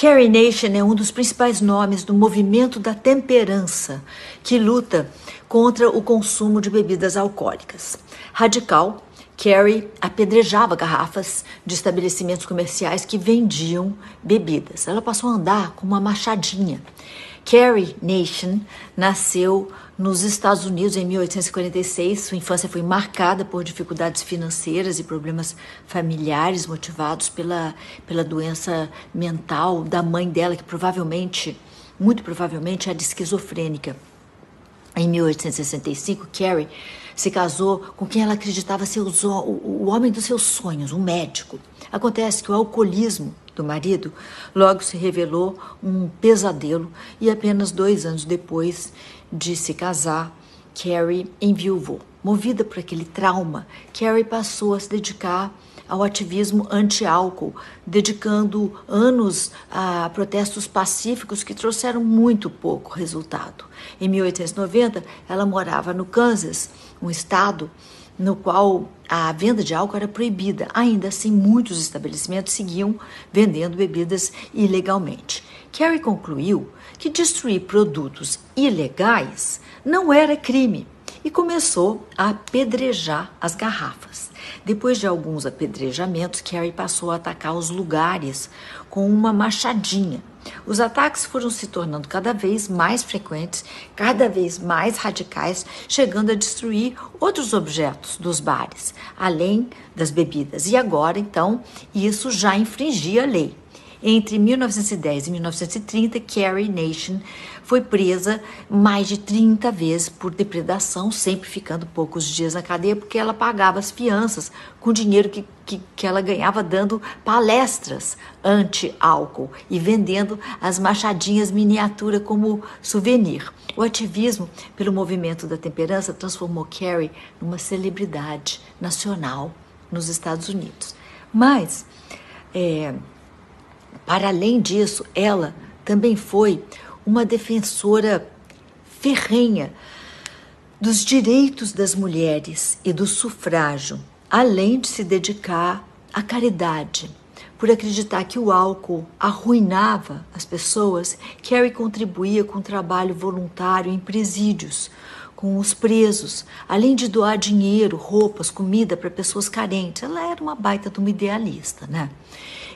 Carrie Nation é um dos principais nomes do movimento da temperança, que luta contra o consumo de bebidas alcoólicas. Radical, Carrie apedrejava garrafas de estabelecimentos comerciais que vendiam bebidas. Ela passou a andar com uma machadinha. Carrie Nation nasceu nos Estados Unidos em 1846. Sua infância foi marcada por dificuldades financeiras e problemas familiares motivados pela, pela doença mental da mãe dela, que provavelmente, muito provavelmente, era esquizofrênica. Em 1865, Carrie se casou com quem ela acreditava ser o, o homem dos seus sonhos, um médico. Acontece que o alcoolismo do marido logo se revelou um pesadelo e apenas dois anos depois de se casar, Carrie enviuvou. Movida por aquele trauma, Carrie passou a se dedicar ao ativismo anti-álcool, dedicando anos a protestos pacíficos que trouxeram muito pouco resultado. Em 1890, ela morava no Kansas, um estado no qual a venda de álcool era proibida. Ainda assim, muitos estabelecimentos seguiam vendendo bebidas ilegalmente. Kerry concluiu que destruir produtos ilegais não era crime e começou a apedrejar as garrafas. Depois de alguns apedrejamentos, Carrie passou a atacar os lugares com uma machadinha. Os ataques foram se tornando cada vez mais frequentes, cada vez mais radicais, chegando a destruir outros objetos dos bares, além das bebidas. E agora, então, isso já infringia a lei. Entre 1910 e 1930, Carrie Nation foi presa mais de 30 vezes por depredação, sempre ficando poucos dias na cadeia, porque ela pagava as fianças com dinheiro que, que, que ela ganhava dando palestras anti-álcool e vendendo as machadinhas miniatura como souvenir. O ativismo pelo movimento da temperança transformou Carrie numa celebridade nacional nos Estados Unidos. Mas, é, para além disso, ela também foi uma defensora ferrenha dos direitos das mulheres e do sufrágio, além de se dedicar à caridade. Por acreditar que o álcool arruinava as pessoas, Carrie contribuía com trabalho voluntário em presídios, com os presos, além de doar dinheiro, roupas, comida para pessoas carentes. Ela era uma baita de uma idealista, né?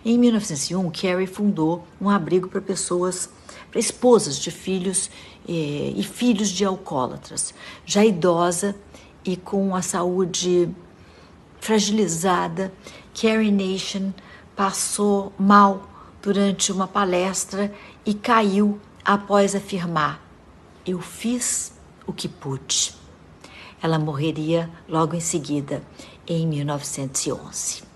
Em 1901, Carrie fundou um abrigo para pessoas, para esposas de filhos eh, e filhos de alcoólatras. Já idosa e com a saúde fragilizada, Carrie Nation passou mal durante uma palestra e caiu após afirmar: Eu fiz o que pude. Ela morreria logo em seguida, em 1911.